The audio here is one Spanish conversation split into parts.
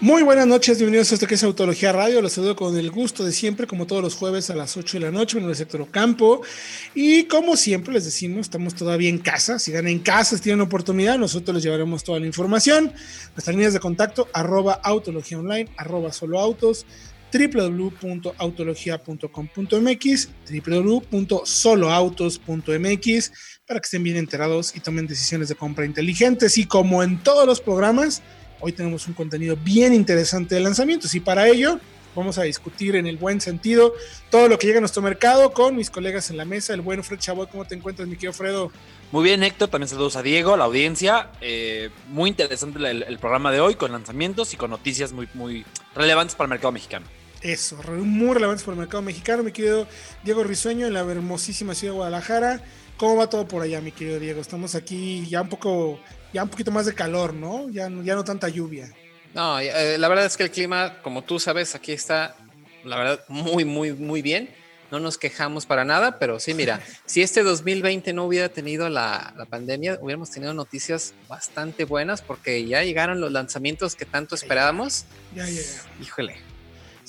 Muy buenas noches, bienvenidos a esto que es Autología Radio. Los saludo con el gusto de siempre, como todos los jueves a las 8 de la noche. Nombre es Héctor Ocampo. Y como siempre les decimos, estamos todavía en casa. Si ganan en casa, si tienen oportunidad, nosotros les llevaremos toda la información. Nuestras líneas de contacto, arroba autología online, arroba solo autos, www.autologia.com.mx, www.soloautos.mx, para que estén bien enterados y tomen decisiones de compra inteligentes. Y como en todos los programas, Hoy tenemos un contenido bien interesante de lanzamientos y para ello vamos a discutir en el buen sentido todo lo que llega a nuestro mercado con mis colegas en la mesa. El buen Fred Chavoy, ¿cómo te encuentras, mi querido Fredo? Muy bien, Héctor. También saludos a Diego, a la audiencia. Eh, muy interesante el, programa de hoy con lanzamientos y con noticias muy, muy relevantes para el mercado mexicano. Eso, muy relevantes para el mercado mexicano, mi querido Diego Risueño, en la hermosísima ciudad de Guadalajara. ¿Cómo va todo por allá, mi querido Diego? Estamos aquí ya un poco ya un poquito más de calor, ¿no? Ya, ya no tanta lluvia. No, eh, la verdad es que el clima, como tú sabes, aquí está, la verdad, muy, muy, muy bien. No nos quejamos para nada, pero sí, mira, si este 2020 no hubiera tenido la, la, pandemia, hubiéramos tenido noticias bastante buenas porque ya llegaron los lanzamientos que tanto esperábamos. Ya, ya, ya. Híjole,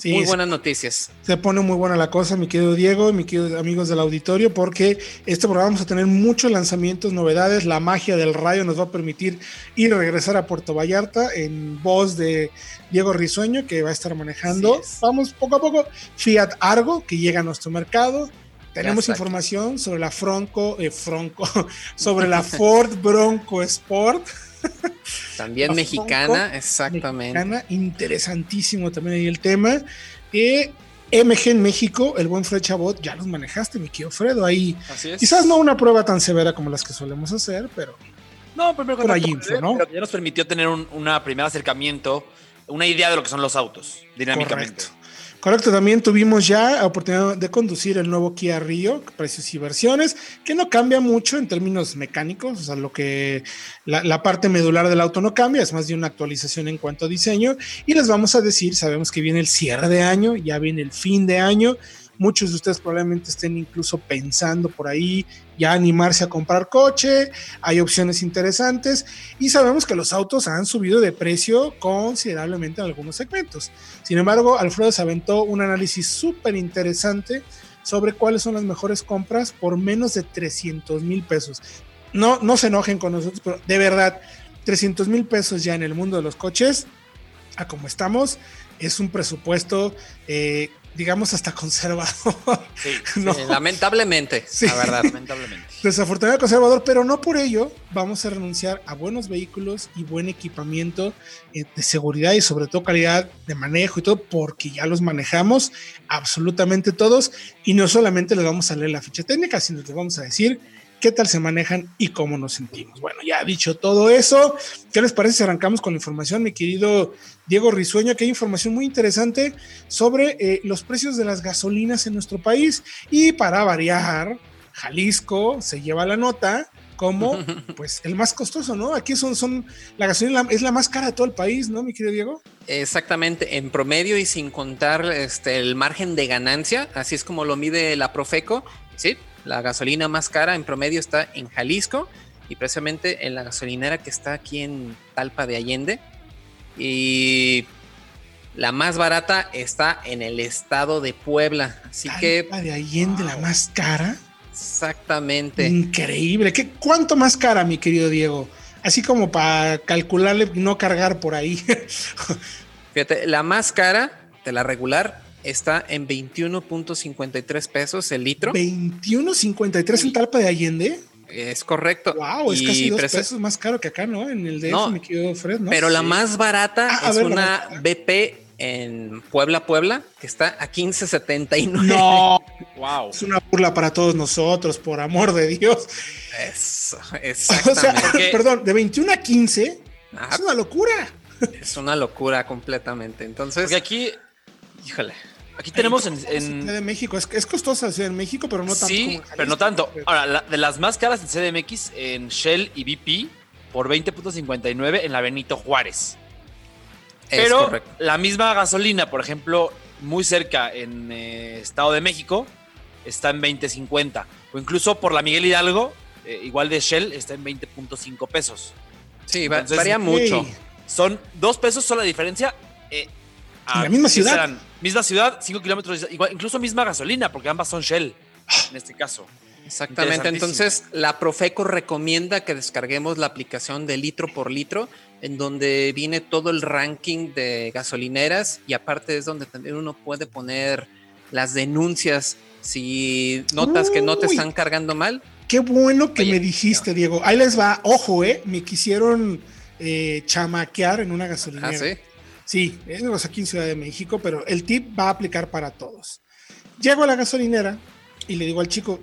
muy buenas noticias. Se pone muy buena la cosa, mi querido Diego, mi queridos amigos del auditorio, porque este programa vamos a tener muchos lanzamientos, novedades. La magia del rayo nos va a permitir ir a regresar a Puerto Vallarta en voz de Diego Risueño, que va a estar manejando. Vamos poco a poco. Fiat Argo, que llega a nuestro mercado. Tenemos información sobre la Fronco, eh, Fronco, sobre la Ford Bronco Sport. También mexicana, exactamente. Mexicana, interesantísimo también ahí el tema. Eh, MG en México, el buen Fred Chabot, ya los manejaste, mi querido Fredo. Ahí, quizás no una prueba tan severa como las que solemos hacer, pero. No, pero, ¿no? Pero ya nos permitió tener un una primer acercamiento, una idea de lo que son los autos, dinámicamente. Correcto, también tuvimos ya la oportunidad de conducir el nuevo Kia Rio, precios y versiones, que no cambia mucho en términos mecánicos, o sea, lo que la, la, parte medular del auto no cambia, es más de una actualización en cuanto a diseño. Y les vamos a decir, sabemos que viene el cierre de año, ya viene el fin de año, Muchos de ustedes probablemente estén incluso pensando por ahí ya animarse a comprar coche. Hay opciones interesantes y sabemos que los autos han subido de precio considerablemente en algunos segmentos. Sin embargo, Alfredo se aventó un análisis súper interesante sobre cuáles son las mejores compras por menos de 300 mil pesos. No, no se enojen con nosotros, pero de verdad, 300 mil pesos ya en el mundo de los coches, a como estamos, es un presupuesto eh, digamos, hasta conservador. lamentablemente, la verdad, lamentablemente. Desafortunadamente conservador, pero no por ello vamos a renunciar a buenos vehículos y buen equipamiento eh, de seguridad y sobre todo calidad de manejo y todo, porque ya los manejamos absolutamente todos y no solamente les vamos a leer la ficha técnica, sino les vamos a decir qué tal se manejan y cómo nos sentimos. Bueno, ya dicho todo eso, ¿qué les parece si arrancamos con la información, mi querido Diego Risueño? Que hay información muy interesante sobre eh, los precios de las gasolinas en nuestro país y para variar, Jalisco se lleva la nota como pues el más costoso, ¿no? Aquí son, son la gasolina es la más cara de todo el país, ¿no, mi querido Diego? Exactamente, en promedio y sin contar este, el margen de ganancia, así es como lo mide la Profeco, sí, la gasolina más cara en promedio está en Jalisco y precisamente en la gasolinera que está aquí en Talpa de Allende. Y la más barata está en el estado de Puebla. Así Talpa que. de Allende, la más cara. Exactamente. Increíble. ¿Qué, ¿Cuánto más cara, mi querido Diego? Así como para calcularle y no cargar por ahí. Fíjate, la más cara de la regular está en 21.53 pesos el litro. 21.53 en Talpa de Allende. Es correcto. Wow, es casi dos pesos más caro que acá, ¿no? En el de no, me quedo Fred, ¿no? Pero la más barata ah, es una BP en Puebla, Puebla, que está a 15.79. No, wow. Es una burla para todos nosotros, por amor de Dios. Eso, exactamente. O sea, perdón, de 21 a 15 es una locura. Es una locura completamente. Entonces, Porque aquí, híjole, Aquí tenemos en, Ciudad de México. Es, es costosa la Ciudad de México, pero no tanto. Sí, pero no tanto. Ahora, de las más caras en CDMX, en Shell y BP, por 20.59 en la Benito Juárez. Pero la misma gasolina, por ejemplo, muy cerca en eh, Estado de México, está en 20.50. O incluso por la Miguel Hidalgo, eh, igual de Shell, está en 20.5 pesos. Sí, varía mucho. Son dos pesos, son la diferencia. Eh, en la misma ciudad. Misma ciudad, 5 kilómetros, incluso misma gasolina, porque ambas son Shell, en este caso. Exactamente. Entonces, la Profeco recomienda que descarguemos la aplicación de litro por litro, en donde viene todo el ranking de gasolineras y aparte es donde también uno puede poner las denuncias si notas que no te están cargando mal. Qué bueno que me dijiste, Diego. Ahí les va, ojo, eh, me quisieron eh, chamaquear en una gasolinera. ¿Ah, sí? Sí, es aquí en Ciudad de México, pero el tip va a aplicar para todos. Llego a la gasolinera y le digo al chico,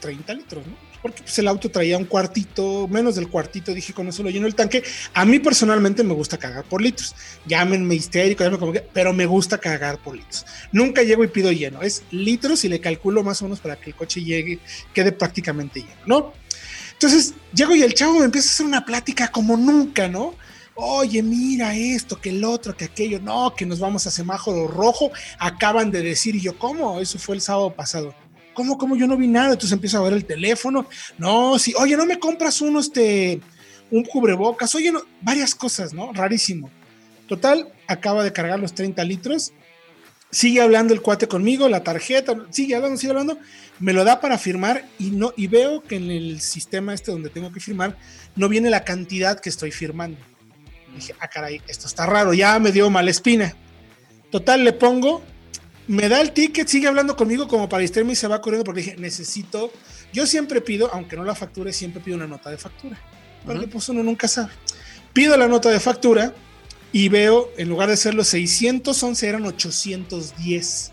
30 litros, ¿no? Porque pues, el auto traía un cuartito, menos del cuartito, dije con eso lo lleno el tanque. A mí personalmente me gusta cagar por litros. Llámenme histérico, llámenme como que, pero me gusta cagar por litros. Nunca llego y pido lleno, es litros y le calculo más o menos para que el coche llegue, quede prácticamente lleno, ¿no? Entonces llego y el chavo me empieza a hacer una plática como nunca, ¿no? Oye, mira esto, que el otro, que aquello, no, que nos vamos a semáforo rojo, acaban de decir, yo, ¿cómo? Eso fue el sábado pasado ¿cómo, cómo yo no vi nada? Entonces empiezo a ver el teléfono. No, sí, oye, no me compras uno, este, un cubrebocas, oye, no, varias cosas, ¿no? Rarísimo. Total, acaba de cargar los 30 litros. Sigue hablando el cuate conmigo, la tarjeta, sigue hablando, sigue hablando. Me lo da para firmar y no, y veo que en el sistema este donde tengo que firmar, no viene la cantidad que estoy firmando. Dije, ah, caray, esto está raro, ya me dio mala espina. Total, le pongo me da el ticket, sigue hablando conmigo como para distraerme y se va corriendo porque dije, necesito, yo siempre pido, aunque no la facture, siempre pido una nota de factura. Porque pues uno nunca sabe. Pido la nota de factura y veo, en lugar de ser los 611, eran 810.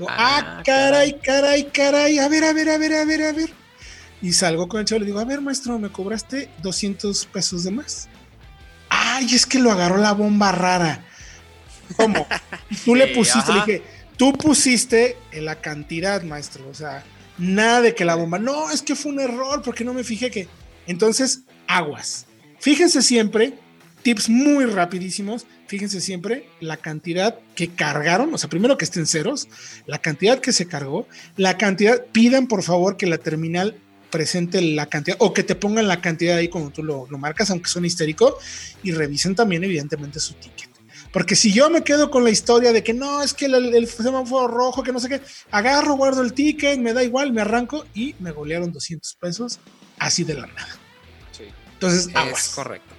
ah, ah caray, caray, caray, a ver, a ver, a ver, a ver, a ver. Y salgo con el chavo y le digo, a ver, maestro, me cobraste 200 pesos de más. Ay, es que lo agarró la bomba rara. ¿Cómo? Tú le pusiste, le dije, Tú pusiste en la cantidad, maestro. O sea, nada de que la bomba. No, es que fue un error porque no me fijé que. Entonces, aguas. Fíjense siempre, tips muy rapidísimos. Fíjense siempre la cantidad que cargaron. O sea, primero que estén ceros, la cantidad que se cargó, la cantidad. Pidan por favor que la terminal presente la cantidad o que te pongan la cantidad ahí como tú lo, lo marcas, aunque son histérico, y revisen también, evidentemente, su ticket. Porque si yo me quedo con la historia de que no, es que el, semáforo rojo, que no sé qué, agarro, guardo el ticket, me da igual, me arranco y me golearon 200 pesos así de la nada. Sí. Entonces, aguas. correcto.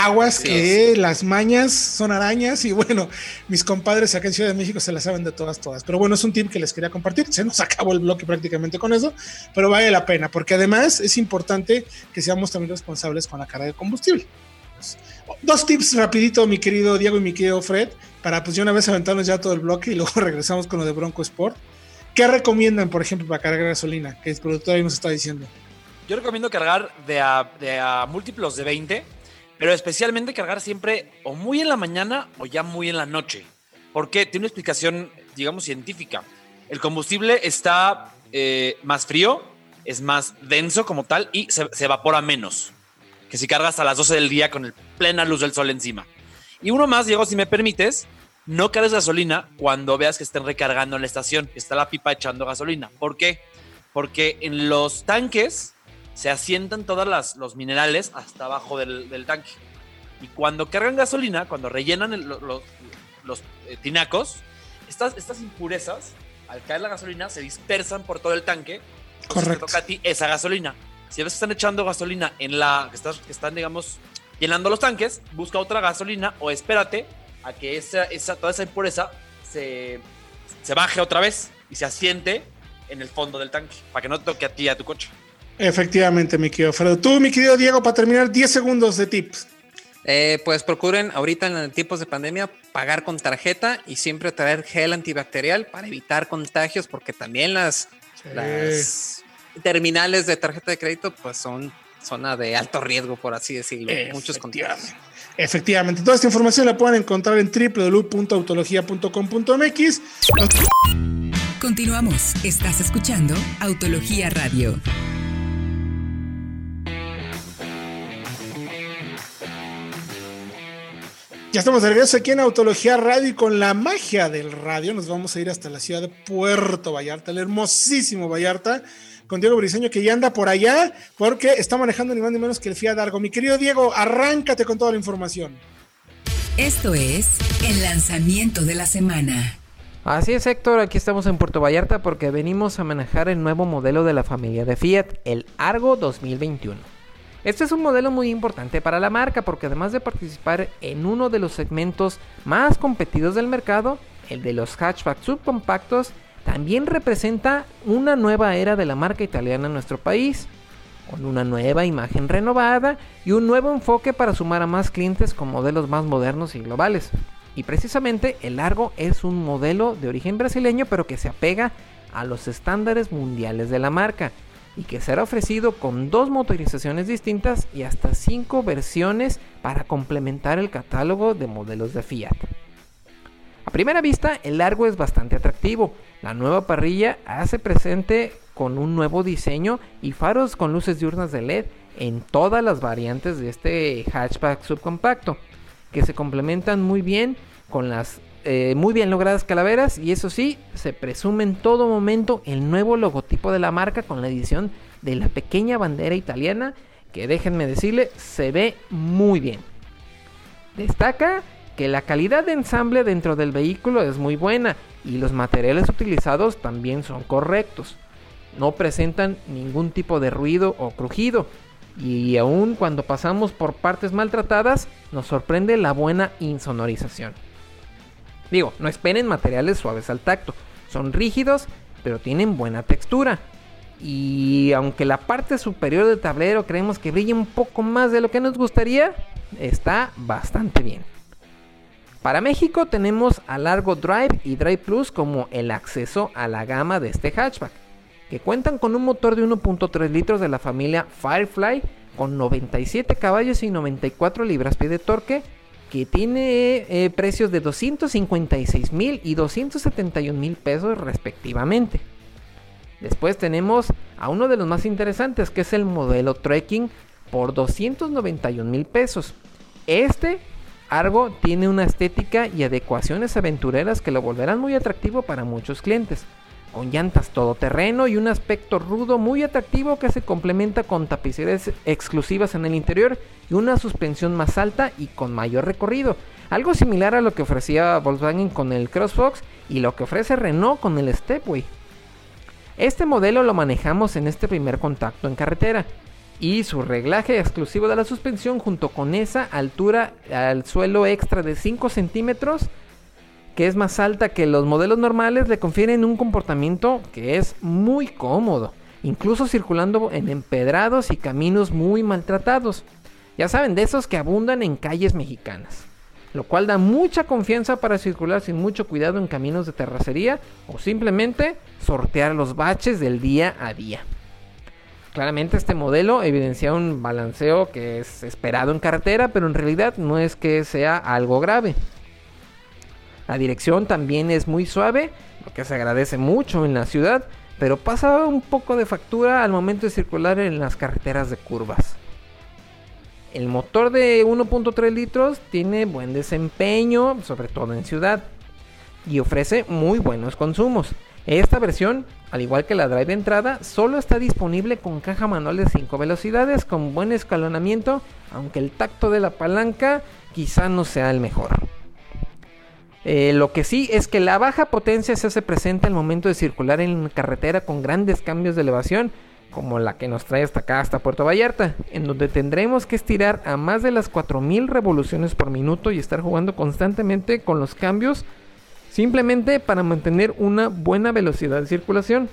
Aguas que las mañas son arañas y bueno, mis compadres acá en Ciudad de México se las saben de todas, todas. Pero bueno, es un tip que les quería compartir. Se nos acabó el bloque prácticamente con eso, pero vale la pena porque además es importante que seamos también responsables con la carga de combustible. Dos tips rapidito, mi querido Diego y mi querido Fred, para pues ya una vez aventarnos ya todo el bloque y luego regresamos con lo de Bronco Sport. ¿Qué recomiendan, por ejemplo, para cargar gasolina? Que el productor ahí nos está diciendo. Yo recomiendo cargar de a, múltiplos de 20, pero especialmente cargar siempre o muy en la mañana o ya muy en la noche. Porque tiene una explicación, digamos, científica. El combustible está eh, más frío, es más denso como tal y se evapora menos que si cargas a las 12 del día con el plena luz del sol encima. Y uno más, Diego, si me permites, no cargues gasolina cuando veas que estén recargando en la estación, que está la pipa echando gasolina. ¿Por qué? Porque en los tanques se asientan todos los minerales hasta abajo del, tanque. Y cuando cargan gasolina, cuando rellenan los, eh, tinacos, estas, estas impurezas, al caer la gasolina, se dispersan por todo el tanque. Correcto. Te toca a ti esa gasolina. Si ves que están echando gasolina en la. que, que están, digamos, llenando los tanques, busca otra gasolina o espérate a que esa, esa, toda esa impureza se, se baje otra vez y se asiente en el fondo del tanque, para que no toque a ti a tu coche. Efectivamente, mi querido Fredo. Tú, mi querido Diego, para terminar, 10 segundos de tips. Eh, pues procuren ahorita en tiempos de pandemia pagar con tarjeta y siempre traer gel antibacterial para evitar contagios, porque también las, las terminales de tarjeta de crédito, pues son zona de alto riesgo, por así decirlo. Muchos contagios. Efectivamente, toda esta información la pueden encontrar en www.autologia.com.mx. Continuamos. Estás escuchando Autología Radio. Ya estamos de regreso aquí en Autología Radio y con la magia del radio nos vamos a ir hasta la ciudad de Puerto Vallarta, el hermosísimo Vallarta, con Diego Briseño que ya anda por allá porque está manejando ni más ni menos que el Fiat Argo. Mi querido Diego, arráncate con toda la información. Esto es el lanzamiento de la semana. Así es, Héctor, aquí estamos en Puerto Vallarta porque venimos a manejar el nuevo modelo de la familia de Fiat, el Argo 2021. Este es un modelo muy importante para la marca porque además de participar en uno de los segmentos más competidos del mercado, el de los hatchback subcompactos, también representa una nueva era de la marca italiana en nuestro país, con una nueva imagen renovada y un nuevo enfoque para sumar a más clientes con modelos más modernos y globales. Y precisamente el Largo es un modelo de origen brasileño pero que se apega a los estándares mundiales de la marca y que será ofrecido con dos motorizaciones distintas y hasta cinco versiones para complementar el catálogo de modelos de Fiat. A primera vista, el largo es bastante atractivo. La nueva parrilla hace presente con un nuevo diseño y faros con luces diurnas de LED en todas las variantes de este hatchback subcompacto, que se complementan muy bien con las eh, muy bien logradas calaveras y eso sí, se presume en todo momento el nuevo logotipo de la marca con la edición de la pequeña bandera italiana que déjenme decirle se ve muy bien. Destaca que la calidad de ensamble dentro del vehículo es muy buena y los materiales utilizados también son correctos. No presentan ningún tipo de ruido o crujido y aun cuando pasamos por partes maltratadas nos sorprende la buena insonorización. Digo, no esperen materiales suaves al tacto. Son rígidos, pero tienen buena textura. Y aunque la parte superior del tablero creemos que brilla un poco más de lo que nos gustaría, está bastante bien. Para México tenemos a Largo Drive y Drive Plus como el acceso a la gama de este hatchback, que cuentan con un motor de 1.3 litros de la familia Firefly con 97 caballos y 94 libras-pie de torque que tiene eh, precios de 256 mil y 271 mil pesos respectivamente. Después tenemos a uno de los más interesantes que es el modelo Trekking por 291 mil pesos. Este Argo tiene una estética y adecuaciones aventureras que lo volverán muy atractivo para muchos clientes con llantas todoterreno y un aspecto rudo muy atractivo que se complementa con tapicerías exclusivas en el interior y una suspensión más alta y con mayor recorrido. Algo similar a lo que ofrecía Volkswagen con el CrossFox y lo que ofrece Renault con el Stepway. Este modelo lo manejamos en este primer contacto en carretera y su reglaje exclusivo de la suspensión junto con esa altura al suelo extra de 5 centímetros que es más alta que los modelos normales, le confieren un comportamiento que es muy cómodo, incluso circulando en empedrados y caminos muy maltratados. Ya saben, de esos que abundan en calles mexicanas, lo cual da mucha confianza para circular sin mucho cuidado en caminos de terracería o simplemente sortear los baches del día a día. Claramente este modelo evidencia un balanceo que es esperado en carretera, pero en realidad no es que sea algo grave. La dirección también es muy suave, lo que se agradece mucho en la ciudad, pero pasa un poco de factura al momento de circular en las carreteras de curvas. El motor de 1.3 litros tiene buen desempeño, sobre todo en ciudad, y ofrece muy buenos consumos. Esta versión, al igual que la drive entrada, solo está disponible con caja manual de 5 velocidades con buen escalonamiento, aunque el tacto de la palanca quizá no sea el mejor. Eh, lo que sí es que la baja potencia se hace presente al momento de circular en carretera con grandes cambios de elevación, como la que nos trae hasta acá, hasta Puerto Vallarta, en donde tendremos que estirar a más de las 4000 revoluciones por minuto y estar jugando constantemente con los cambios, simplemente para mantener una buena velocidad de circulación.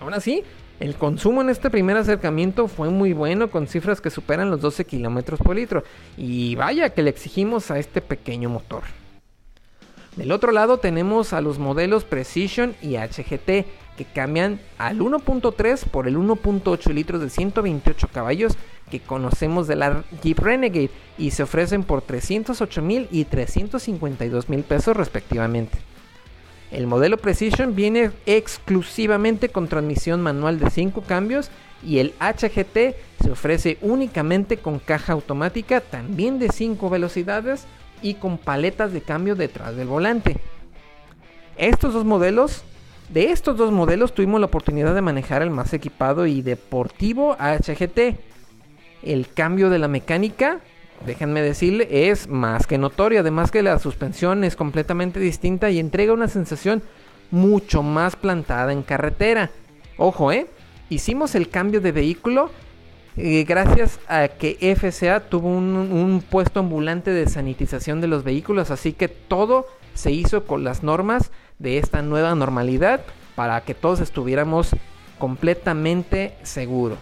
Ahora sí, el consumo en este primer acercamiento fue muy bueno, con cifras que superan los 12 kilómetros por litro, y vaya que le exigimos a este pequeño motor. Del otro lado tenemos a los modelos Precision y HGT que cambian al 1.3 por el 1.8 litros de 128 caballos que conocemos de la Jeep Renegade y se ofrecen por 308 mil y 352 mil pesos respectivamente. El modelo Precision viene exclusivamente con transmisión manual de 5 cambios y el HGT se ofrece únicamente con caja automática también de 5 velocidades y con paletas de cambio detrás del volante. Estos dos modelos, de estos dos modelos tuvimos la oportunidad de manejar el más equipado y deportivo HGT. El cambio de la mecánica, déjenme decirle, es más que notorio, además que la suspensión es completamente distinta y entrega una sensación mucho más plantada en carretera. Ojo, ¿eh? Hicimos el cambio de vehículo gracias a que FCA tuvo un, puesto ambulante de sanitización de los vehículos, así que todo se hizo con las normas de esta nueva normalidad para que todos estuviéramos completamente seguros.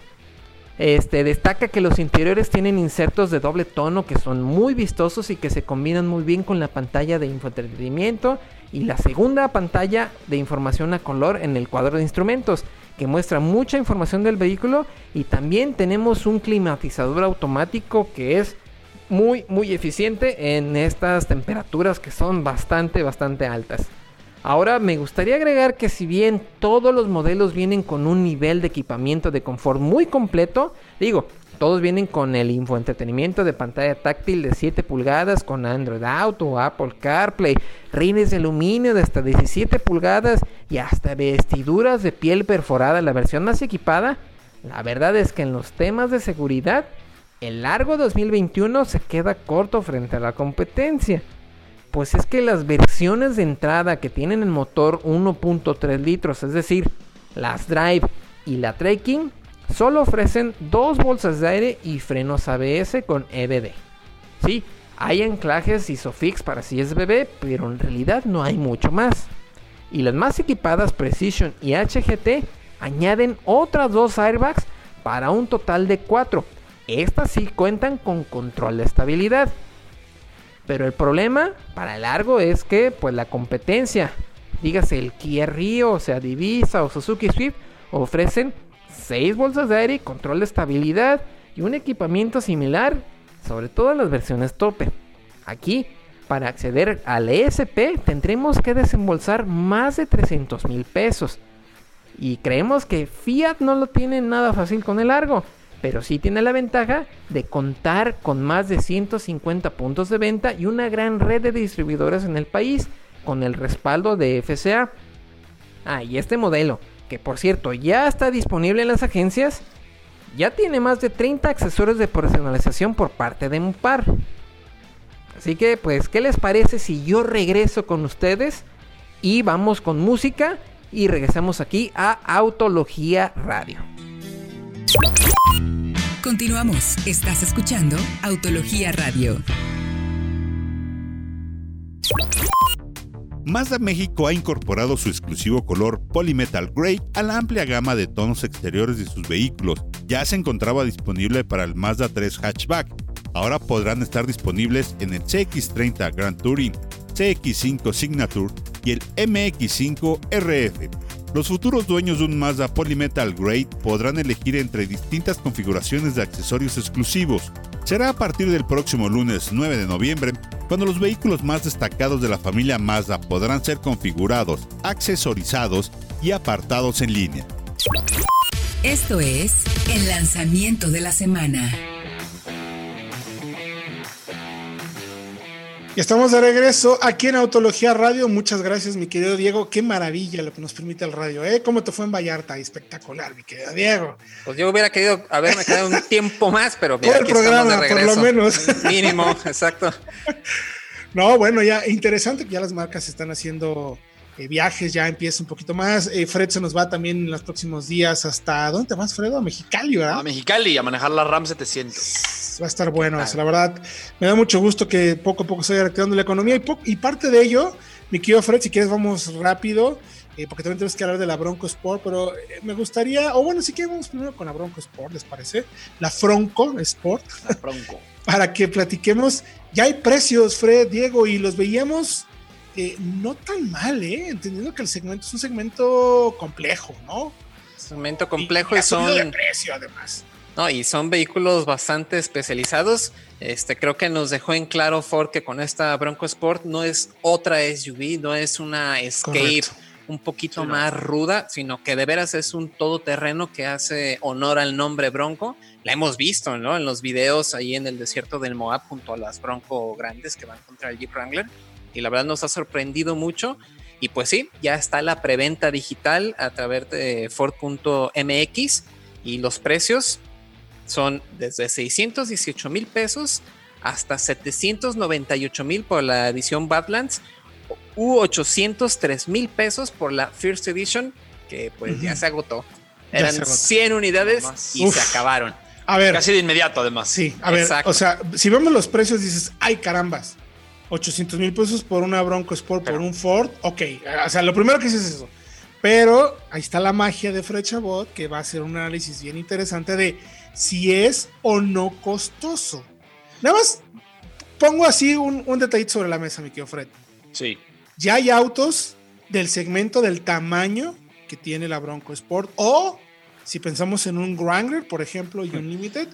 Este, destaca que los interiores tienen insertos de doble tono que son muy vistosos y que se combinan muy bien con la pantalla de infoentretenimiento y la segunda pantalla de información a color en el cuadro de instrumentos que muestra mucha información del vehículo y también tenemos un climatizador automático que es muy muy eficiente en estas temperaturas que son bastante bastante altas. Ahora me gustaría agregar que si bien todos los modelos vienen con un nivel de equipamiento de confort muy completo, digo, todos vienen con el infoentretenimiento de pantalla táctil de 7 pulgadas con Android Auto, Apple CarPlay, rines de aluminio de hasta 17 pulgadas y hasta vestiduras de piel perforada, la versión más equipada. La verdad es que en los temas de seguridad, el largo 2021 se queda corto frente a la competencia. Pues es que las versiones de entrada que tienen el motor 1.3 litros, es decir, las Drive y la Trekking, solo ofrecen dos bolsas de aire y frenos ABS con EBD. Sí, hay anclajes ISOFIX para si es bebé, pero en realidad no hay mucho más. Y las más equipadas Precision y HGT añaden otras dos airbags para un total de cuatro. Estas sí cuentan con control de estabilidad. Pero el problema para el largo es que pues la competencia, dígase el Kia Rio, o sea Divisa o Suzuki Swift, ofrecen 6 bolsas de aire, control de estabilidad y un equipamiento similar, sobre todo en las versiones tope. Aquí, para acceder al ESP, tendremos que desembolsar más de 300 mil pesos. Y creemos que Fiat no lo tiene nada fácil con el largo pero sí tiene la ventaja de contar con más de 150 puntos de venta y una gran red de distribuidores en el país con el respaldo de FCA. Ah, y este modelo, que por cierto ya está disponible en las agencias, ya tiene más de 30 accesorios de personalización por parte de Mupar. Así que, pues, ¿qué les parece si yo regreso con ustedes y vamos con música y regresamos aquí a Autología Radio? Continuamos. Estás escuchando Autología Radio. Mazda México ha incorporado su exclusivo color Polymetal Grey a la amplia gama de tonos exteriores de sus vehículos. Ya se encontraba disponible para el Mazda 3 Hatchback. Ahora podrán estar disponibles en el CX30 Grand Touring, CX5 Signature y el MX5 RF. Los futuros dueños de un Mazda Polymetal Grade podrán elegir entre distintas configuraciones de accesorios exclusivos. Será a partir del próximo lunes 9 de noviembre cuando los vehículos más destacados de la familia Mazda podrán ser configurados, accesorizados y apartados en línea. Esto es el lanzamiento de la semana. Estamos de regreso aquí en Autología Radio. Muchas gracias, mi querido Diego. Qué maravilla lo que nos permite el radio, ¿eh? ¿Cómo te fue en Vallarta? Espectacular, mi querido Diego. Pues yo hubiera querido haberme quedado un tiempo más, pero mira, el programa, por lo menos. Mínimo, exacto. No, bueno, ya interesante que ya las marcas están haciendo eh, viajes, ya empieza un poquito más. Eh, Fred se nos va también en los próximos días hasta. ¿Dónde te vas, Fred? A Mexicali, ¿verdad? A Mexicali, a manejar la RAM 700 va a estar bueno eso. La verdad, me da mucho gusto que poco a poco se vaya reactivando la economía y, y parte de ello, mi querido Fred, si quieres vamos rápido, eh, porque también tenemos que hablar de la Bronco Sport, pero eh, me gustaría, o bueno, si quieres vamos primero con la Bronco Sport, ¿les parece? La Fronco Sport. La Bronco. para que platiquemos. Ya hay precios, Fred, Diego, y los veíamos eh, no tan mal, ¿eh? Entendiendo que el segmento es un segmento complejo, ¿no? Segmento complejo y, son. De precio, además. No, y son vehículos bastante especializados. Este, creo que nos dejó en claro Ford que con esta Bronco Sport no es otra SUV, no es una Escape un poquito más ruda, sino que de veras es un todoterreno que hace honor al nombre Bronco. La hemos visto, ¿no? En los videos ahí en el desierto del Moab junto a las Bronco grandes que van contra el Jeep Wrangler. Y la verdad nos ha sorprendido mucho. Y pues sí, ya está la preventa digital a través de Ford.mx y los precios son desde 618 mil pesos hasta 798 mil por la edición Badlands u 803 mil pesos por la First Edition, que pues ya se agotó. Eran 100 unidades y se acabaron. A ver. Casi de inmediato, además. Sí, a ver, o sea, si vemos los precios, dices, ay carambas, 800 mil pesos por una Bronco Sport, por un Ford, ok. O sea, lo primero que dices es eso. Pero ahí está la magia de Frechabot, que va a hacer un análisis bien interesante de si es o no costoso. Nada más pongo así un, un detallito sobre la mesa, mi querido Fred. Sí. Ya hay autos del segmento del tamaño que tiene la Bronco Sport o si pensamos en un Wrangler, por ejemplo, Unlimited,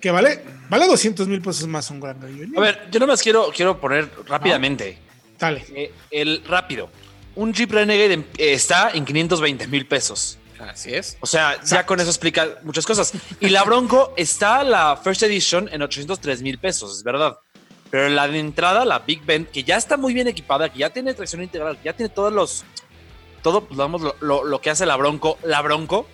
que vale, vale 200 mil pesos más un Wrangler Unlimited. A ver, yo nomás quiero, quiero poner rápidamente. dale. Eh, el rápido. Un Jeep Renegade eh, está en 520 mil pesos. Así es. O sea, ya con eso explica muchas cosas. Y la Bronco está la First Edition en 803 mil pesos, es verdad. Pero la de entrada, la Big Bend, que ya está muy bien equipada, que ya tiene tracción integral, que ya tiene todos los. Todo, pues, lo, lo, que hace la Bronco. La Bronco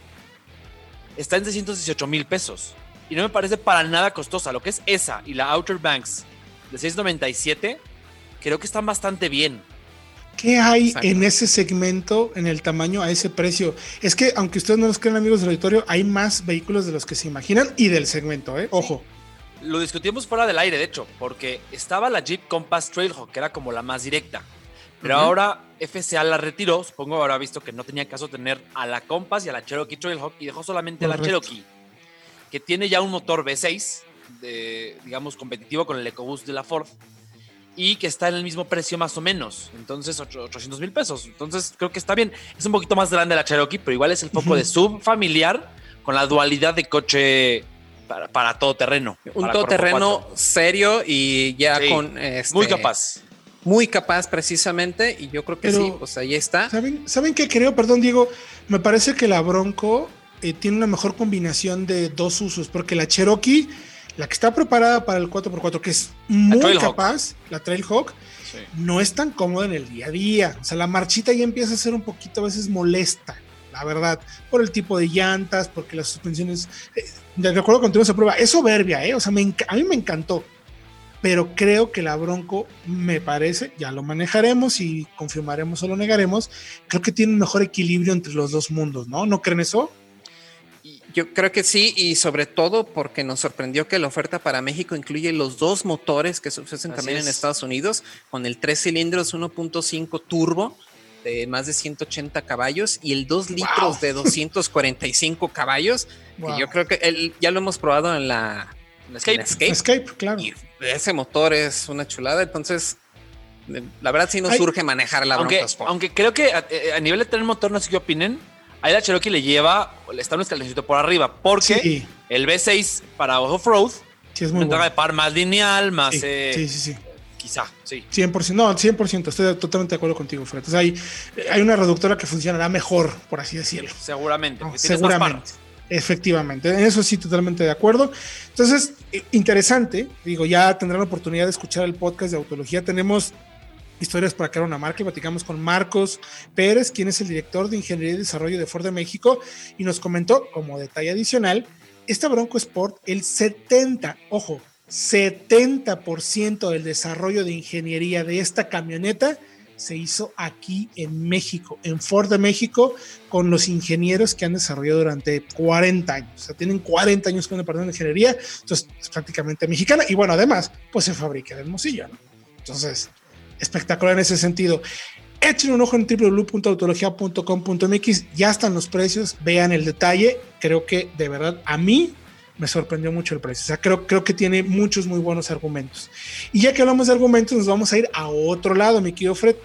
está en 618 mil pesos. Y no me parece para nada costosa. Lo que es esa y la Outer Banks de 697, creo que están bastante bien. ¿Qué hay en ese segmento, en el tamaño, a ese precio? Es que, aunque ustedes no nos crean amigos del auditorio, hay más vehículos de los que se imaginan y del segmento, ¿eh? Ojo. Lo discutimos fuera del aire, de hecho, porque estaba la Jeep Compass Trailhawk, que era como la más directa. Pero ahora FCA la retiró, supongo habrá visto que no tenía caso tener a la Compass y a la Cherokee Trailhawk y dejó solamente a la Cherokee, que tiene ya un motor V6, de, digamos, competitivo con el EcoBoost de la Ford y que está en el mismo precio más o menos, entonces 800 mil pesos. Entonces creo que está bien. Es un poquito más grande la Cherokee, pero igual es el foco de subfamiliar con la dualidad de coche para, todo terreno. Un todoterreno serio y ya con... Este, muy capaz. Muy capaz precisamente y yo creo que sí, pues ahí está. ¿Saben, ¿Saben qué creo? Perdón, Diego, me parece que la Bronco eh, tiene una mejor combinación de dos usos, porque la Cherokee, la que está preparada para el 4x4, que es muy capaz, la Trailhawk, no es tan cómoda en el día a día. O sea, la marchita ya empieza a ser un poquito a veces molesta la verdad, por el tipo de llantas, porque las suspensiones, eh, de acuerdo contigo se prueba, es soberbia, ¿eh? o sea, a mí me encantó, pero creo que la Bronco me parece, ya lo manejaremos y confirmaremos o lo negaremos, creo que tiene un mejor equilibrio entre los dos mundos, ¿no? ¿No creen eso? Yo creo que sí, y sobre todo porque nos sorprendió que la oferta para México incluye los dos motores que se ofrecen también en Estados Unidos, con el 3 cilindros 1.5 turbo de más de 180 caballos y el 2 litros de 245 caballos. Y yo creo que ya lo hemos probado en la, Escape. Escape. claro. Y ese motor es una chulada, entonces la verdad sí nos surge manejar la aunque, Aunque creo que a, nivel de tener motor, no sé qué opinen, ahí la Cherokee le lleva, está un escaloncito por arriba, porque el V6 para off-road sí, es muy una de par más lineal, más... sí, sí, sí quizá, sí. 100%, no, 100%, estoy totalmente de acuerdo contigo, Fred. hay, hay una reductora que funcionará mejor, por así decirlo. Seguramente. seguramente. Efectivamente, en eso sí, totalmente de acuerdo. Entonces, interesante, digo, ya tendrán la oportunidad de escuchar el podcast de Autología. Tenemos historias para crear una marca y platicamos con Marcos Pérez, quien es el director de Ingeniería y Desarrollo de Ford de México, y nos comentó, como detalle adicional, esta Bronco Sport, el 70, ojo, 70% del desarrollo de ingeniería de esta camioneta se hizo aquí en México, en Ford de México, con los ingenieros que han desarrollado durante 40 años. O sea, tienen 40 años con el departamento de ingeniería, entonces es prácticamente mexicana. Y bueno, además, pues se fabrica en Hermosillo, ¿no? Entonces, espectacular en ese sentido. Echen un ojo en www.autologia.com.mx, ya están los precios, vean el detalle. Creo que de verdad a mí me sorprendió mucho el precio. O sea, creo, creo que tiene muchos muy buenos argumentos. Y ya que hablamos de argumentos, nos vamos a ir a otro lado, mi querido Fred.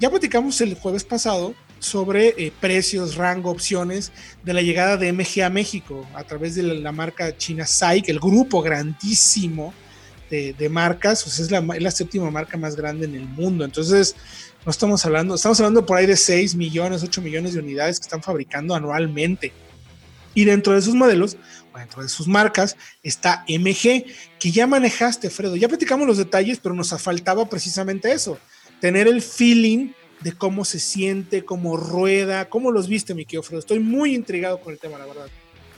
Ya platicamos el jueves pasado sobre eh, precios, rango, opciones de la llegada de MG a México a través de la, marca china SAIC, el grupo grandísimo de, marcas, sea, es la, es la séptima marca más grande en el mundo. Entonces, no estamos hablando, estamos hablando por ahí de 6 millones, 8 millones de unidades que están fabricando anualmente. Y dentro de sus modelos, dentro de sus marcas, está MG, que ya manejaste, Fredo. Ya platicamos los detalles, pero nos faltaba precisamente eso, tener el feeling de cómo se siente, cómo rueda, cómo los viste, mi querido Fredo. Estoy muy intrigado con el tema, la verdad.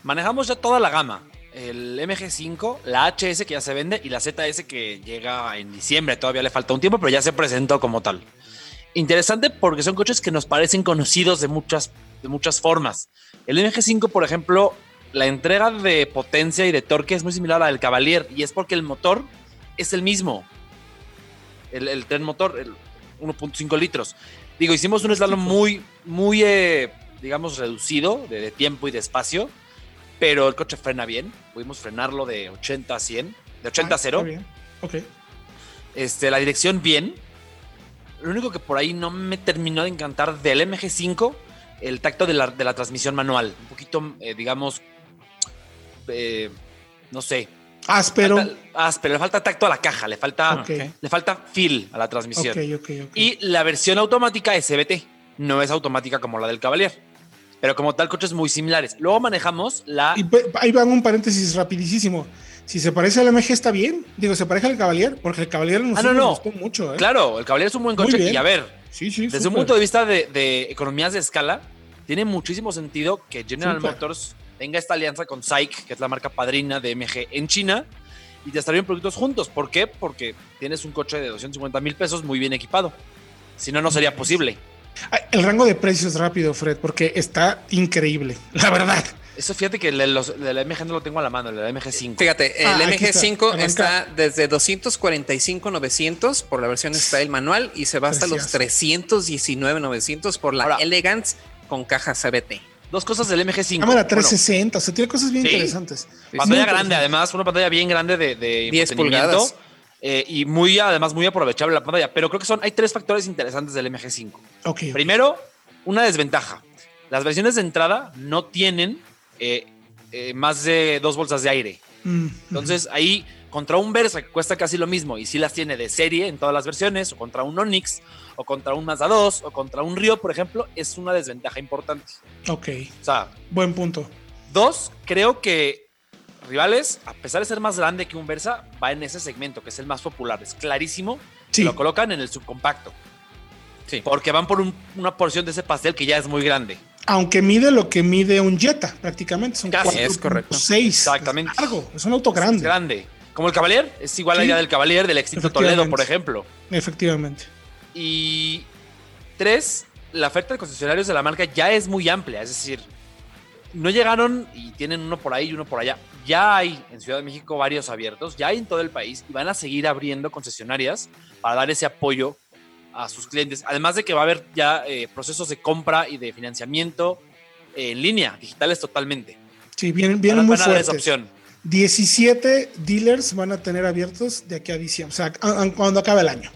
Manejamos ya toda la gama. El MG5, la HS que ya se vende y la ZS que llega en diciembre. Todavía le falta un tiempo, pero ya se presentó como tal. Interesante porque son coches que nos parecen conocidos de muchas, de muchas formas. El MG5, por ejemplo, la entrega de potencia y de torque es muy similar a la del Cavalier y es porque el motor es el mismo. El, el tren motor, el 1.5 litros. Digo, hicimos un slalom muy, muy, eh, digamos, reducido de, de, tiempo y de espacio, pero el coche frena bien. Pudimos frenarlo de 80 a 100, de 80 ah, a 0. Bien. Ok. Este, la dirección bien. Lo único que por ahí no me terminó de encantar del MG5, el tacto de la, de la transmisión manual. Un poquito, eh, digamos, eh, no sé, Áspero. Falta, áspero, le falta tacto a la caja, le falta, okay. le falta feel a la transmisión. Okay, okay, y la versión automática es CBT, no es automática como la del Cavalier. Pero como tal, coches muy similares. Luego manejamos la. Y ahí va un paréntesis rapidísimo. Si se parece al MG está bien. Digo, se parece al Cavalier, porque el Cavalier nos, ah, no, no. gustó mucho. ¿eh? Claro, el Cavalier es un buen coche. Y a ver, sí, sí, desde super. un punto de vista de, de, economías de escala, tiene muchísimo sentido que General super. Motors tenga esta alianza con SAIC, que es la marca padrina de MG en China, y te estarían productos juntos. ¿Por qué? Porque tienes un coche de 250 mil pesos muy bien equipado. Si no, no sería posible. El rango de precios rápido, Fred, porque está increíble, la verdad. Eso fíjate que el de la MG no lo tengo a la mano, el de la MG5. Fíjate, el ah, MG5 está. está. desde 245,900 por la versión Style manual y se va hasta Precioso. los 319,900 por la Ahora, Elegance con caja CBT. Dos cosas del MG5. Cámara 360, bueno, o sea, tiene cosas bien sí. interesantes. Pantalla grande, además, una pantalla bien grande de, de 10 pulgadas. Eh, y muy, además, muy aprovechable la pantalla. Pero creo que son, hay tres factores interesantes del MG5. Okay. Primero, una desventaja. Las versiones de entrada no tienen eh, eh, más de dos bolsas de aire. Mm. Entonces, ahí, contra un Versa que cuesta casi lo mismo y si sí las tiene de serie en todas las versiones, o contra un Onix, o contra un Mazda 2, o contra un Río, por ejemplo, es una desventaja importante. Ok. O sea, buen punto. Dos, creo que rivales, a pesar de ser más grande que un Versa, va en ese segmento, que es el más popular. Es clarísimo sí. que lo colocan en el subcompacto. Sí. Porque van por un, una porción de ese pastel que ya es muy grande. Aunque mide lo que mide un Jetta, prácticamente. Son Casi, es correcto. Seis. Exactamente. Es largo, es un auto grande. Es grande. Como el Cavalier, es igual sí. a la idea del Cavalier, del extinto Toledo, por ejemplo. Efectivamente. Y tres, la oferta de concesionarios de la marca ya es muy amplia, es decir, no llegaron y tienen uno por ahí y uno por allá. Ya hay en Ciudad de México varios abiertos, ya hay en todo el país y van a seguir abriendo concesionarias para dar ese apoyo a sus clientes. Además de que va a haber ya eh, procesos de compra y de financiamiento eh, en línea, digitales totalmente. Sí, vienen, vienen muy fuertes. Esa opción. 17 dealers van a tener abiertos de aquí a diciembre, o sea, a, a, cuando acabe el año.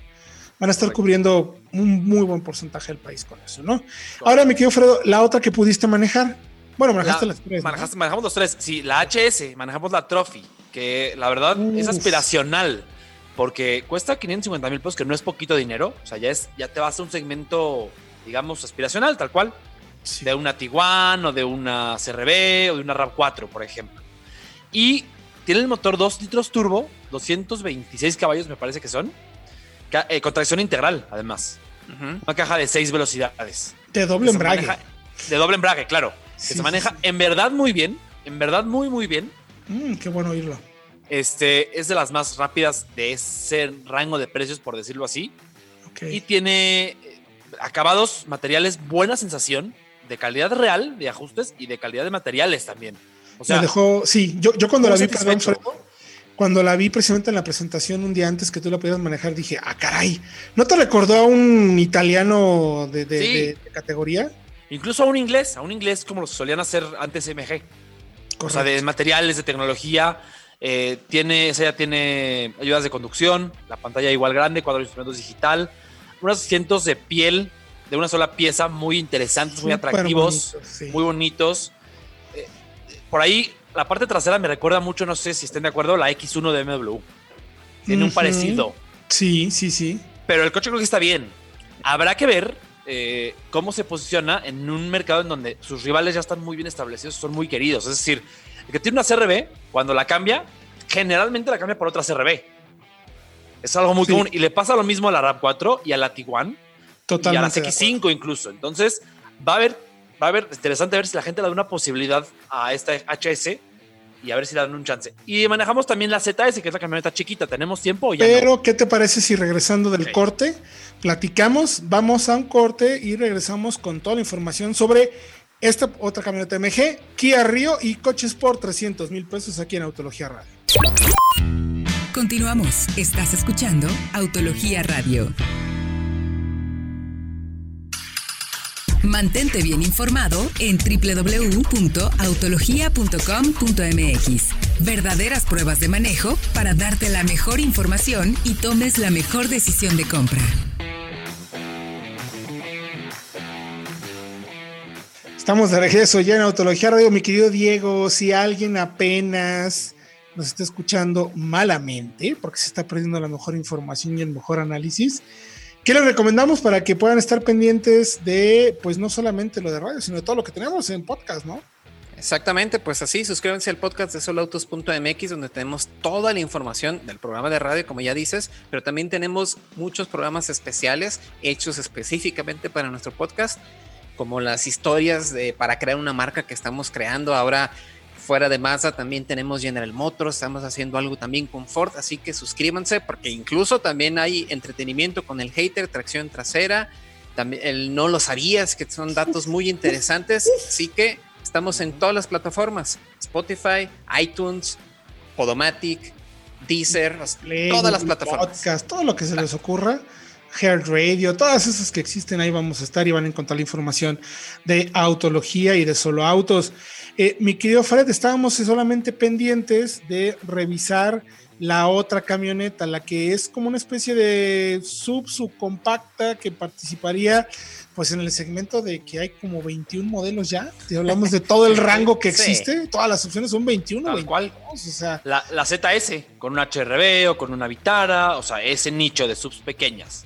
Van a estar Correcto. cubriendo un muy buen porcentaje del país con eso, ¿no? Correcto. Ahora, mi querido Fredo, la otra que pudiste manejar. Bueno, manejaste la, las tres. Manejaste, ¿no? Manejamos los tres. Sí, la HS, manejamos la Trophy, que la verdad Uf. es aspiracional, porque cuesta 550 mil pesos, que no es poquito dinero. O sea, ya, es, ya te vas a un segmento, digamos, aspiracional, tal cual. Sí. De una Tiguan o de una CRB o de una RAV4, por ejemplo. Y tiene el motor 2 litros turbo, 226 caballos me parece que son, eh, con tracción integral además. Uh -huh. Una caja de 6 velocidades. De doble embrague. Maneja, de doble embrague, claro. Sí, que se maneja sí, sí. en verdad muy bien, en verdad muy muy bien. Mm, qué bueno oírlo. Este es de las más rápidas de ese rango de precios, por decirlo así. Okay. Y tiene eh, acabados, materiales, buena sensación, de calidad real de ajustes y de calidad de materiales también. O sea, me dejó, sí, yo, yo cuando la vi, perdón, cuando la vi precisamente en la presentación un día antes que tú la podías manejar, dije, ah, caray, ¿no te recordó a un italiano de, de, sí. de, de categoría? Incluso a un inglés, a un inglés como lo solían hacer antes MG. Sea, de materiales, de tecnología. Eh, tiene, esa ya tiene ayudas de conducción, la pantalla igual grande, cuadro de instrumentos digital, unos asientos de piel de una sola pieza muy interesantes, muy atractivos, bonito, sí. muy bonitos. Eh, por ahí, la parte trasera me recuerda mucho, no sé si estén de acuerdo, la X1 de MW. tiene un parecido. Sí, sí, sí. Pero el coche creo que está bien. Habrá que ver eh, cómo se posiciona en un mercado en donde sus rivales ya están muy bien establecidos, son muy queridos. Es decir, el que tiene una CRB, cuando la cambia, generalmente la cambia por otra CRB. Es algo muy Sí. común. Y le pasa lo mismo a la RAV4 y a la Tiguan y a Totalmente. las de acuerdo. X5 incluso. Entonces, va a haber, va a haber interesante ver si la gente le da una posibilidad a esta HS y a ver si le dan un chance. Y manejamos también la ZS, que es la camioneta chiquita. ¿Tenemos tiempo o ya no? Pero, ¿qué te parece si regresando del corte, platicamos, vamos a un corte y regresamos con toda la información sobre esta otra camioneta MG, Kia Rio y coches por 300 mil pesos aquí en Autología Radio? Continuamos. Estás escuchando Autología Radio. Mantente bien informado en www.autologia.com.mx. Verdaderas pruebas de manejo para darte la mejor información y tomes la mejor decisión de compra. Estamos de regreso ya en Autología Radio. Mi querido Diego, si alguien apenas nos está escuchando malamente, porque se está perdiendo la mejor información y el mejor análisis, ¿qué les recomendamos para que puedan estar pendientes de, pues no solamente lo de radio, sino de todo lo que tenemos en podcast, ¿no? Exactamente, pues así, suscríbanse al podcast de soloautos.mx donde tenemos toda la información del programa de radio, como ya dices, pero también tenemos muchos programas especiales hechos específicamente para nuestro podcast, como las historias de, para crear una marca que estamos creando ahora. Fuera de Mazda también tenemos General Motors, estamos haciendo algo también con Ford, así que suscríbanse porque incluso también hay entretenimiento con el hater, tracción trasera, también el no lo sabías, que son datos muy interesantes, así que estamos en todas las plataformas, Spotify, iTunes, Podomatic, Deezer, Play, todas las plataformas. Podcast, todo lo que se les ocurra. Heart Radio, todas esas que existen ahí vamos a estar y van a encontrar la información de autología y de solo autos. Eh, mi querido Fred, estábamos solamente pendientes de revisar la otra camioneta, la que es como una especie de sub subcompacta que participaría pues en el segmento de que hay como 21 modelos ya. Te hablamos de todo el rango que Sí. existe, todas las opciones son 21, Tal 22, cual. o sea, La, la ZS con un HRB o con una Vitara, o sea, ese nicho de subs pequeñas.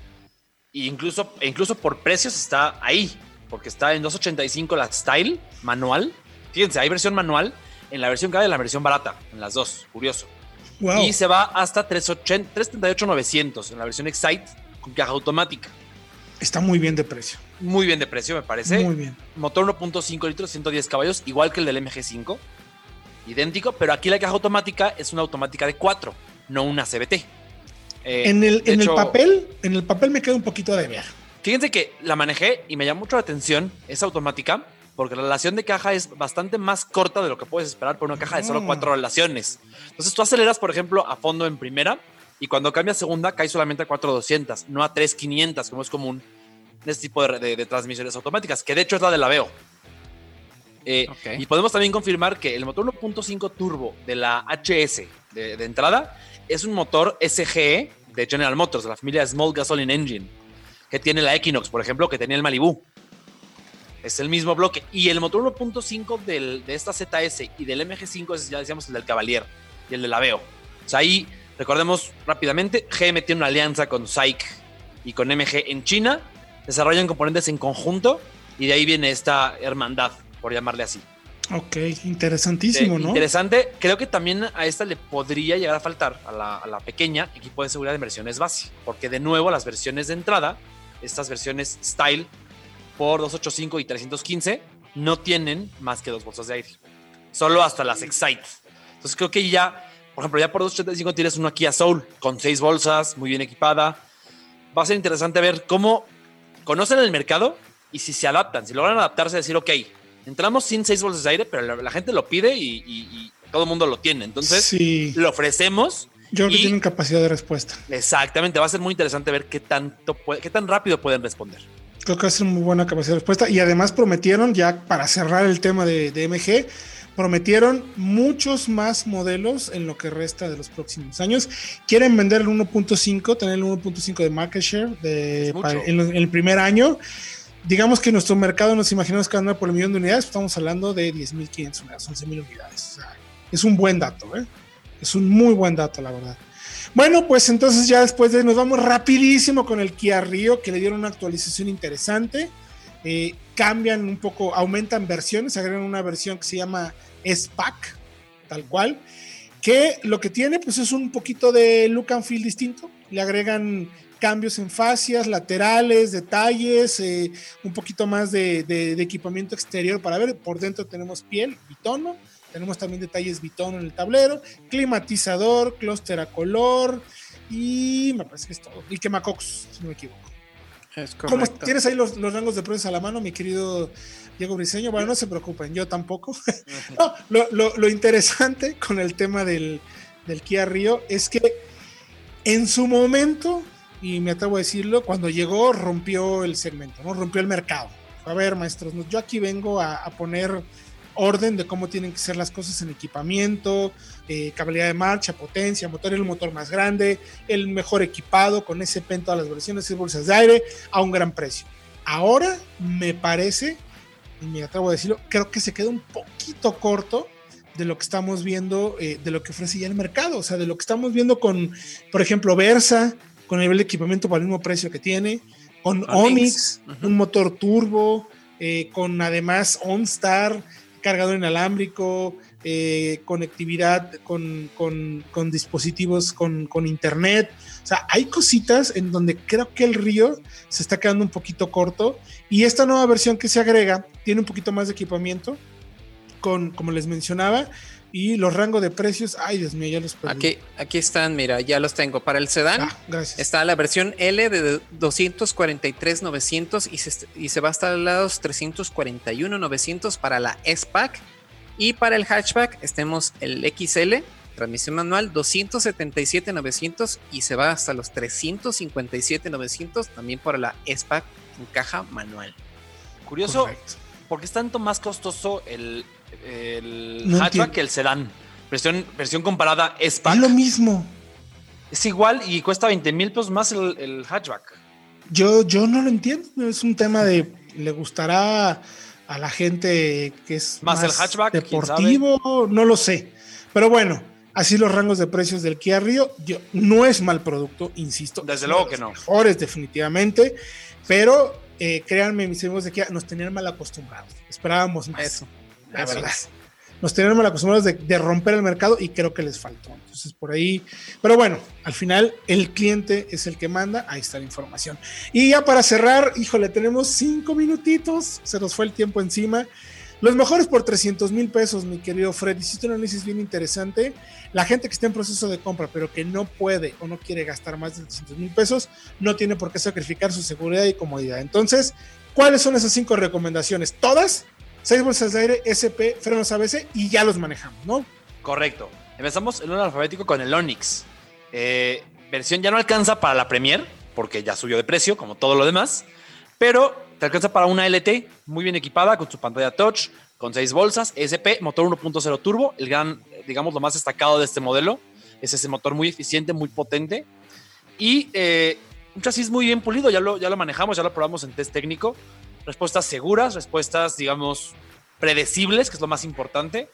E incluso, e incluso por precios está ahí, porque está en 285 la Style manual. Fíjense, hay versión manual en la versión cara y en la versión barata, en las dos, curioso. wow. Y se va hasta 380 338,900 en la versión Excite con caja automática. Está muy bien de precio. Muy bien de precio, me parece. Muy bien. Motor 1.5 litros, 110 caballos, igual que el del MG5. Idéntico, pero aquí la caja automática es una automática de 4, no una CBT. Eh, En el, en hecho, el papel, en el papel me queda un poquito de ver. Fíjense que la manejé y me llamó mucho la atención, es automática, porque la relación de caja es bastante más corta de lo que puedes esperar por una caja de solo Mm. cuatro relaciones. Entonces tú aceleras, por ejemplo, a fondo en primera y cuando cambias segunda cae solamente a 4200, no a 3500, como es común en este tipo de, de- de transmisiones automáticas, que de hecho es la del Aveo. Eh, Ok. Y podemos también confirmar que el motor 1.5 turbo de la HS de, de entrada es un motor SGE de General Motors, de la familia Small Gasoline Engine, que tiene la Equinox, por ejemplo, que tenía el Malibu. Es el mismo bloque. Y el motor 1.5 del- de esta ZS y del MG5 es, ya decíamos, el del Cavalier y el del Aveo. O sea, ahí, recordemos rápidamente, GM tiene una alianza con SAIC y con MG en China, desarrollan componentes en conjunto y de ahí viene esta hermandad, por llamarle así. Ok, interesantísimo, Eh, ¿no? Interesante. Creo que también a esta le podría llegar a faltar, a la, a la pequeña, equipo de seguridad en versiones base. Porque de nuevo, las versiones de entrada, estas versiones Style por 285 y 315, no tienen más que dos bolsas de aire. Solo hasta las Excite. Entonces creo que ya, por ejemplo, ya por 285 tienes una Kia Soul con seis bolsas, muy bien equipada. Va a ser interesante ver cómo conocen el mercado y si se adaptan, si logran adaptarse a decir, ok, entramos sin seis bolsas de aire, pero la, la gente lo pide y, y- y todo el mundo lo tiene. Entonces, sí, lo ofrecemos. yo creo que tienen capacidad de respuesta. Exactamente, va a ser muy interesante ver qué tanto puede- qué tan rápido pueden responder. Creo que va a ser muy buena capacidad de respuesta. Y además prometieron, ya para cerrar el tema de, de MG, prometieron muchos más modelos en lo que resta de los próximos años. Quieren vender el 1.5, tener el 1.5 de market share de, para- en, el primer año. Digamos que nuestro mercado nos imaginamos que anda por el millón de unidades, estamos hablando de 10.500 unidades, 11.000 unidades. O sea, es un buen dato, ¿eh? Es un muy buen dato, la verdad. Bueno, pues entonces ya después de nos vamos rapidísimo con el Kia Rio, que le dieron una actualización interesante. Eh, cambian un poco, aumentan versiones, agregan una versión que se llama SPAC, tal cual, que lo que tiene pues es un poquito de look and feel distinto, le agregan cambios en fascias, laterales, detalles, eh, un poquito más de, equipamiento exterior para ver, por dentro tenemos piel, bitono, tenemos también detalles bitono en el tablero, climatizador, clúster a color y me parece que es todo, y quemacox, si no me equivoco. ¿Cómo tienes ahí los, los, rangos de precios a la mano, mi querido Diego Briseño? Bueno, no se preocupen, yo tampoco. no, lo, lo, lo, interesante con el tema del, del Kia Río es que en su momento, y me atrevo a decirlo, cuando llegó rompió el segmento, ¿no? Rompió el mercado. A ver, maestros, yo aquí vengo a, a poner orden de cómo tienen que ser las cosas en equipamiento, eh, de marcha, potencia, motor, el motor más grande, el mejor equipado con SP en todas las versiones, y bolsas de aire, a un gran precio. Ahora me parece, y me atrevo a decirlo, creo que se queda un poquito corto de lo que estamos viendo, eh, de lo que ofrece ya el mercado, o sea, de lo que estamos viendo con, por ejemplo, Versa, con el nivel de equipamiento para el mismo precio que tiene, con Onix, un motor turbo, eh, con además OnStar, cargador inalámbrico, eh, conectividad con, dispositivos con, internet. O sea, hay cositas en donde creo que el río se está quedando un poquito corto y esta nueva versión que se agrega tiene un poquito más de equipamiento, con, como les mencionaba, y los rangos de precios, ay Dios mío, ya los perdí. Aquí, aquí están, mira, ya los tengo. Para el sedán ah, está la versión L de 243,900 y se, y se va hasta los 341,900 para la S-Pack. Y para el hatchback estemos el XL, transmisión manual 277,900 y se va hasta los 357,900 también para la S-Pack en caja manual. Curioso, porque es tanto más costoso el el hatchback que el sedán. Versión, versión comparada es Es lo mismo. Es igual y cuesta 20 mil pesos más el, hatchback. Yo, yo no lo entiendo. Es un tema de. Le gustará a la gente que es más, el hatchback deportivo, no lo sé. Pero bueno, así los rangos de precios del Kia Rio. Yo, no es mal producto, insisto. Desde luego que no. Mejores, definitivamente. Pero eh, créanme, mis amigos de Kia nos tenían mal acostumbrados. Esperábamos más. Eso la verdad. Nos tenían mal acostumbrados de, romper el mercado y creo que les faltó. Entonces, por ahí. Pero bueno, al final el cliente es el que manda. Ahí está la información. Y ya para cerrar, híjole, tenemos cinco minutitos. Se nos fue el tiempo encima. Los mejores por 300 mil pesos, mi querido Fred. Hiciste un análisis bien interesante. La gente que está en proceso de compra, pero que no puede o no quiere gastar más de 300 mil pesos, no tiene por qué sacrificar su seguridad y comodidad. Entonces, ¿cuáles son esas cinco recomendaciones? ¿Todas? Seis bolsas de aire, SP, frenos ABS y ya los manejamos, ¿no? Correcto. Empezamos en un alfabético con el Onix. Eh, versión ya no alcanza para la Premier, porque ya subió de precio, como todo lo demás, pero te alcanza para una LT muy bien equipada, con su pantalla touch, con seis bolsas, SP, motor 1.0 turbo, el gran, digamos, lo más destacado de este modelo. Es ese motor muy eficiente, muy potente. Y eh, un chasis muy bien pulido, ya lo, ya lo manejamos, ya lo probamos en test técnico respuestas seguras, respuestas, digamos, predecibles, que es lo más importante,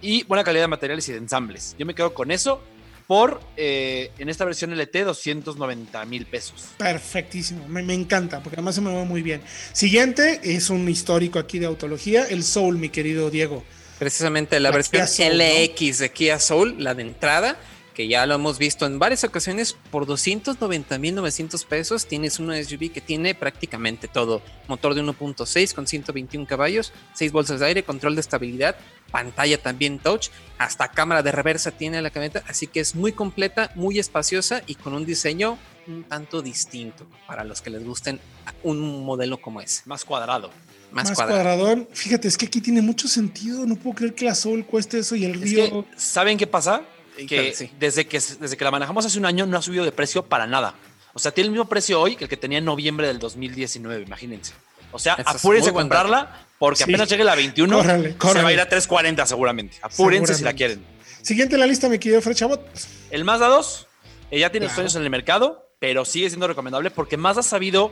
y buena calidad de materiales y de ensambles. Yo me quedo con eso por, eh, en esta versión LT, 290 mil pesos. Perfectísimo, me, encanta, porque además se me va muy bien. Siguiente es un histórico aquí de autología, el Soul, mi querido Diego. Precisamente la, versión LX de Kia Soul, la de entrada, que ya lo hemos visto en varias ocasiones, por 290.900 pesos tienes una SUV que tiene prácticamente todo. Motor de 1.6 con 121 caballos, 6 bolsas de aire, control de estabilidad, pantalla también touch, hasta cámara de reversa tiene la camioneta, así que es muy completa, muy espaciosa y con un diseño un tanto distinto para los que les gusten un modelo como ese. Más cuadrado. Más, cuadrado. Fíjate, es que aquí tiene mucho sentido. No puedo creer que la Sol cueste eso y el Río. ¿Saben qué pasa? Que desde que desde que la manejamos hace un año no ha subido de precio para nada. O sea, tiene el mismo precio hoy que el que tenía en noviembre del 2019, imagínense. O sea, apúrense a comprarla porque apenas llegue la 21 se va a ir a 340 seguramente. Apúrense si la quieren. Siguiente en la lista, mi querido Fred Chabot. El Mazda 2 eh, ya tiene sueños en el mercado, pero sigue siendo recomendable porque Mazda ha sabido,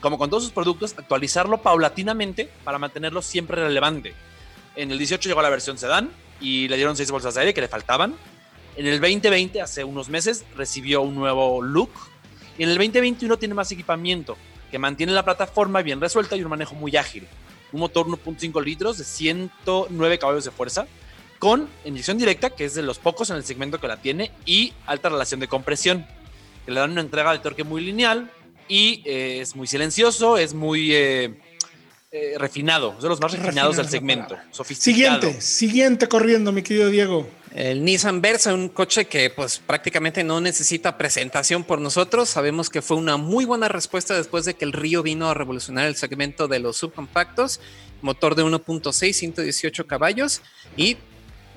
como con todos sus productos, actualizarlo paulatinamente para mantenerlo siempre relevante. En el 18 llegó la versión sedán y le dieron seis bolsas de aire que le faltaban En el 2020, hace unos meses, recibió un nuevo look. Y en el 2021 tiene más equipamiento, que mantiene la plataforma bien resuelta y un manejo muy ágil. Un motor 1.5 litros de 109 caballos de fuerza, con inyección directa, que es de los pocos en el segmento que la tiene, y alta relación de compresión, que le dan una entrega de torque muy lineal y eh, es muy silencioso, es muy eh, eh, refinado, es de los más refinados del segmento. Sofisticado. Siguiente, siguiente corriendo, mi querido Diego. El Nissan Versa, un coche que pues prácticamente no necesita presentación por nosotros. Sabemos que fue una muy buena respuesta después de que el Río vino a revolucionar el segmento de los subcompactos. Motor de 1.6, 118 caballos y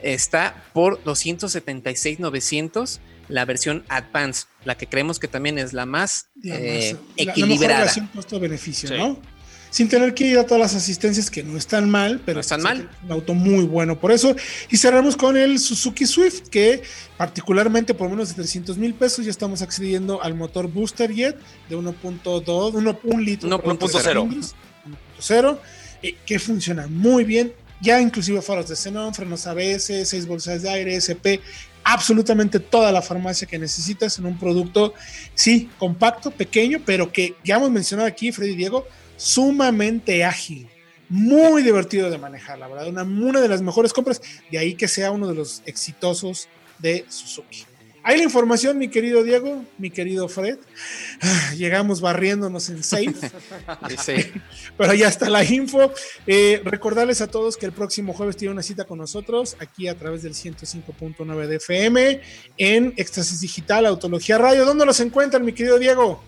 está por 276,900 la versión Advance, la que creemos que también es la más, eh, equilibrada. La, costo-beneficio, ¿no? Sin tener que ir a todas las asistencias que no están mal, pero no están mal. Un auto muy bueno por eso. Y cerramos con el Suzuki Swift, que particularmente por menos de 300 mil pesos ya estamos accediendo al motor Booster Jet de 1.2, 1 litro. 1.0. 1.0, eh, que funciona muy bien ya inclusive faros de xenón, frenos ABS, seis bolsas de aire, SP, absolutamente toda la farmacia que necesitas en un producto, sí, compacto, pequeño, pero que ya hemos mencionado aquí, Freddy y Diego, sumamente ágil, muy divertido de manejar, la verdad, una, una de las mejores compras, de ahí que sea uno de los exitosos de Suzuki. Hay la información, mi querido Diego, mi querido Fred. Ah, llegamos barriéndonos en safe. Pero ya está la info. Eh, recordarles a todos que el próximo jueves tiene una cita con nosotros aquí a través del 105.9 de FM en Éxtasis Digital, Autología Radio. ¿Dónde los encuentran, mi querido Diego?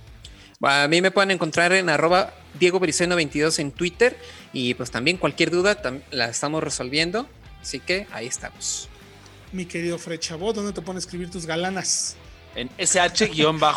A mí me pueden encontrar en arroba Diego 22 en Twitter y pues también cualquier duda la estamos resolviendo. Así que ahí estamos mi querido Fred Chabot? ¿Dónde te pone a escribir tus galanas? En sh-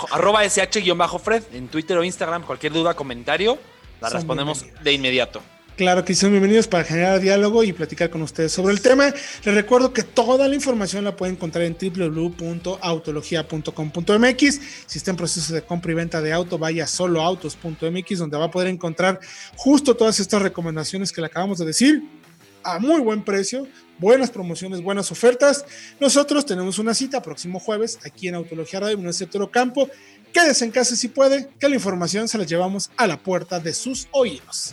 arroba sh-fred, en Twitter o Instagram, cualquier duda, comentario, la respondemos de inmediato. Claro que son bienvenidos para generar diálogo y platicar con ustedes sobre el tema. Les recuerdo que toda la información la pueden encontrar en www.autologia.com.mx. Si está en proceso de compra y venta de auto, vaya a soloautos.mx, donde va a poder encontrar justo todas estas recomendaciones que le acabamos de decir a muy buen precio, buenas promociones, buenas ofertas. Nosotros tenemos una cita próximo jueves aquí en Autología Radio, en el sector Campo. Quédese en casa si puede, que la información se la llevamos a la puerta de sus oídos.